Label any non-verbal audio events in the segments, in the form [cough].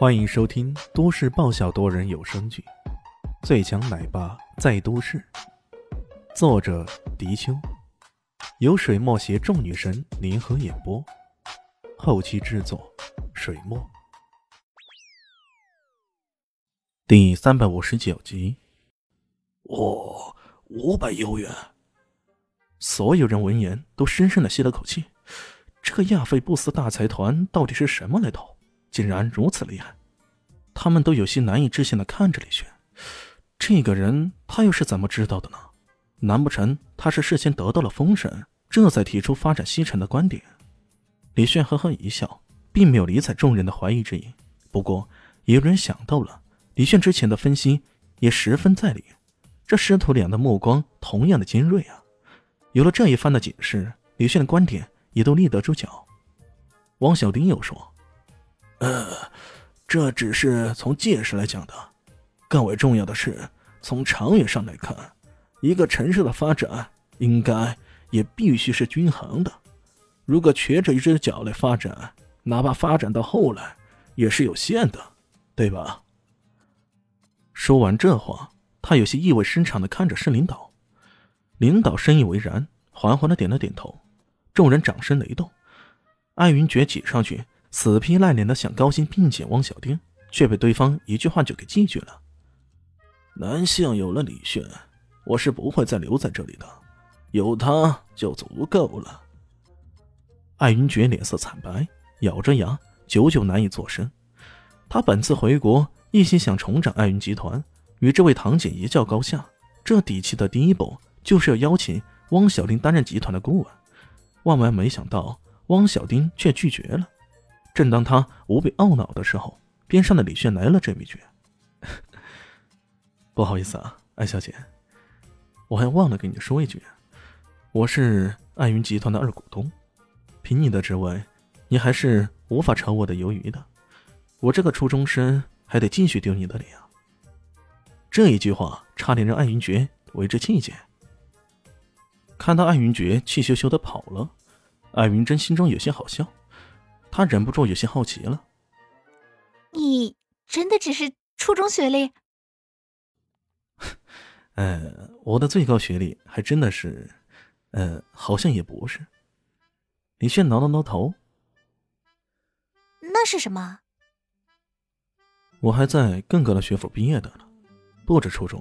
欢迎收听都市爆笑多人有声剧《最强奶爸在都市》，作者：迪秋，由水墨携众女神联合演播，后期制作：水墨。第三百五十九集。哇，五百欧元！所有人闻言都深深的吸了口气。这个亚非布斯大财团到底是什么来头？竟然如此厉害！他们都有些难以置信的看着李炫。这个人他又是怎么知道的呢？难不成他是事先得到了风声，这才提出发展西城的观点？李炫呵呵一笑，并没有理睬众人的怀疑之意。不过，也有人想到了李炫之前的分析，也十分在理。这师徒俩的目光同样的尖锐啊！有了这一番的解释，李炫的观点也都立得住脚。汪小丁又说：“呃，这只是从见识来讲的，更为重要的是从长远上来看，一个城市的发展应该也必须是均衡的。如果瘸着一只脚来发展，哪怕发展到后来，也是有限的，对吧？”说完这话。他有些意味深长的看着市领导，领导深以为然，缓缓的点了点头。众人掌声雷动。艾云珏挤上去，死皮赖脸的想高薪聘请汪小丁，却被对方一句话就给拒绝了。男性有了李炫，我是不会再留在这里的，有他就足够了。艾云珏脸色惨白，咬着牙，久久难以作声。他本次回国，一心想重掌艾云集团。与这位堂姐一较高下，这底气的第一步就是要邀请汪小丁担任集团的顾问。万万没想到，汪小丁却拒绝了。正当他无比懊恼的时候，边上的李炫来了这一句：“ [laughs] 不好意思啊，艾小姐，我还忘了跟你说一句，我是爱云集团的二股东，凭你的职位，你还是无法炒我的鱿鱼的。我这个初中生还得继续丢你的脸啊！”这一句话差点让艾云珏为之气结。看到艾云珏气咻咻的跑了，艾云珍心中有些好笑，她忍不住有些好奇了：“你真的只是初中学历？[laughs] ”“呃，我的最高学历还真的是……呃，好像也不是。”李炫挠了挠头：“那是什么？”“我还在更高的学府毕业的呢。”不止初中，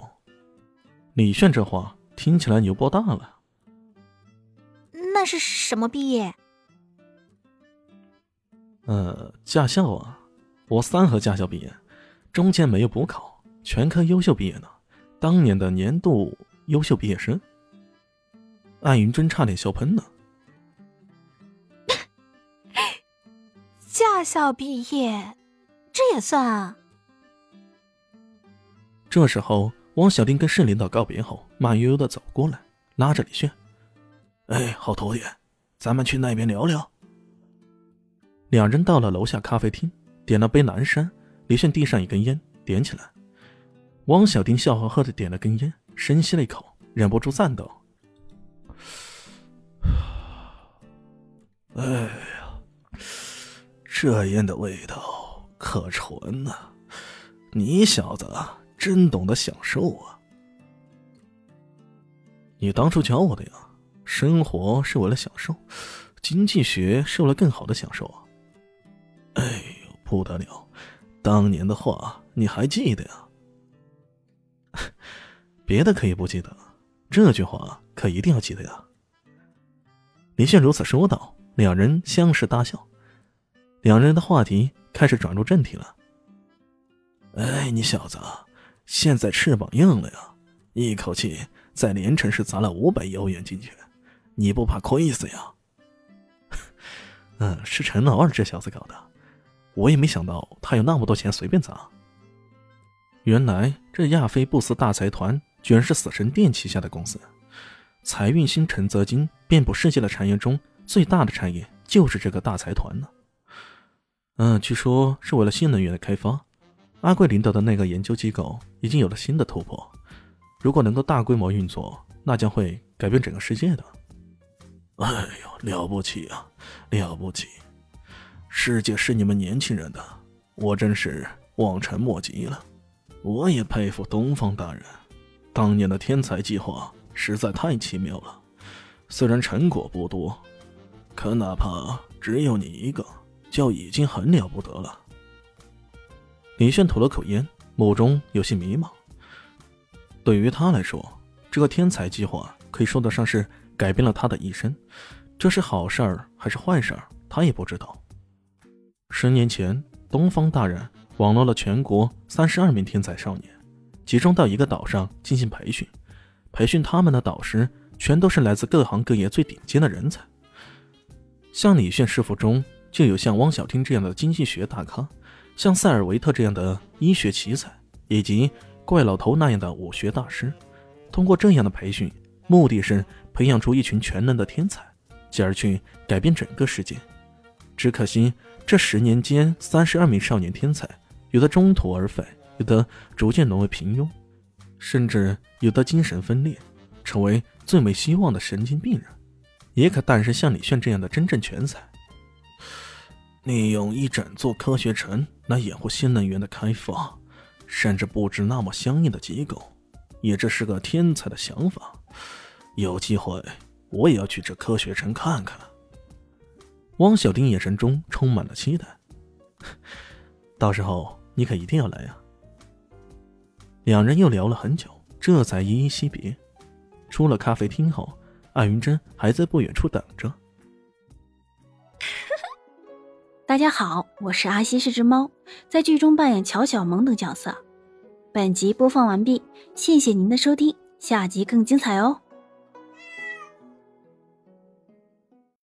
李炫这话听起来牛爆大了。那是什么毕业？呃，驾校啊，我三河驾校毕业，中间没有补考，全科优秀毕业呢，当年的年度优秀毕业生。艾云真差点笑喷了。[laughs] 驾校毕业，这也算啊？这时候，汪小丁跟市领导告别后，慢悠悠的走过来，拉着李炫：“哎，好徒弟，咱们去那边聊聊。”两人到了楼下咖啡厅，点了杯蓝山。李炫递上一根烟，点起来。汪小丁笑呵呵的点了根烟，深吸了一口，忍不住赞道：“哎呀，这烟的味道可纯呐！你小子……”真懂得享受啊！你当初教我的呀，生活是为了享受，经济学是为了更好的享受啊！哎呦，不得了，当年的话你还记得呀？[laughs] 别的可以不记得，这句话可一定要记得呀！李炫如此说道，两人相视大笑，两人的话题开始转入正题了。哎，你小子！现在翅膀硬了呀，一口气在连城市砸了五百亿欧元进去，你不怕亏死呀？[laughs] 嗯，是陈老二这小子搞的，我也没想到他有那么多钱随便砸。原来这亚非布斯大财团居然是死神殿旗下的公司，财运星辰泽金遍布世界的产业中最大的产业就是这个大财团呢。嗯，据说是为了新能源的开发。阿贵领导的那个研究机构已经有了新的突破，如果能够大规模运作，那将会改变整个世界的。哎呦，了不起啊，了不起！世界是你们年轻人的，我真是望尘莫及了。我也佩服东方大人，当年的天才计划实在太奇妙了。虽然成果不多，可哪怕只有你一个，就已经很了不得了。李炫吐了口烟，目中有些迷茫。对于他来说，这个天才计划可以说得上是改变了他的一生。这是好事儿还是坏事儿，他也不知道。十年前，东方大人网罗了全国三十二名天才少年，集中到一个岛上进行培训。培训他们的导师全都是来自各行各业最顶尖的人才。像李炫师傅中就有像汪小汀这样的经济学大咖，像塞尔维特这样的医学奇才，以及怪老头那样的武学大师。通过这样的培训，目的是培养出一群全能的天才。继而去改变整个世界，只可惜这十年间，三十二名少年天才，有的中途而废，有的逐渐沦为平庸，甚至有的精神分裂，成为最没希望的神经病人，也可诞生像李炫这样的真正全才。利用一整座科学城来掩护新能源的开发，甚至布置那么相应的机构，也这是个天才的想法。有机会。我也要去这科学城看看。汪小丁眼神中充满了期待。[laughs] 到时候你可一定要来啊！两人又聊了很久，这才依依惜别。出了咖啡厅后，艾云珍还在不远处等着。[laughs] 大家好，我是阿西，是只猫，在剧中扮演乔小萌等角色。本集播放完毕，谢谢您的收听，下集更精彩哦！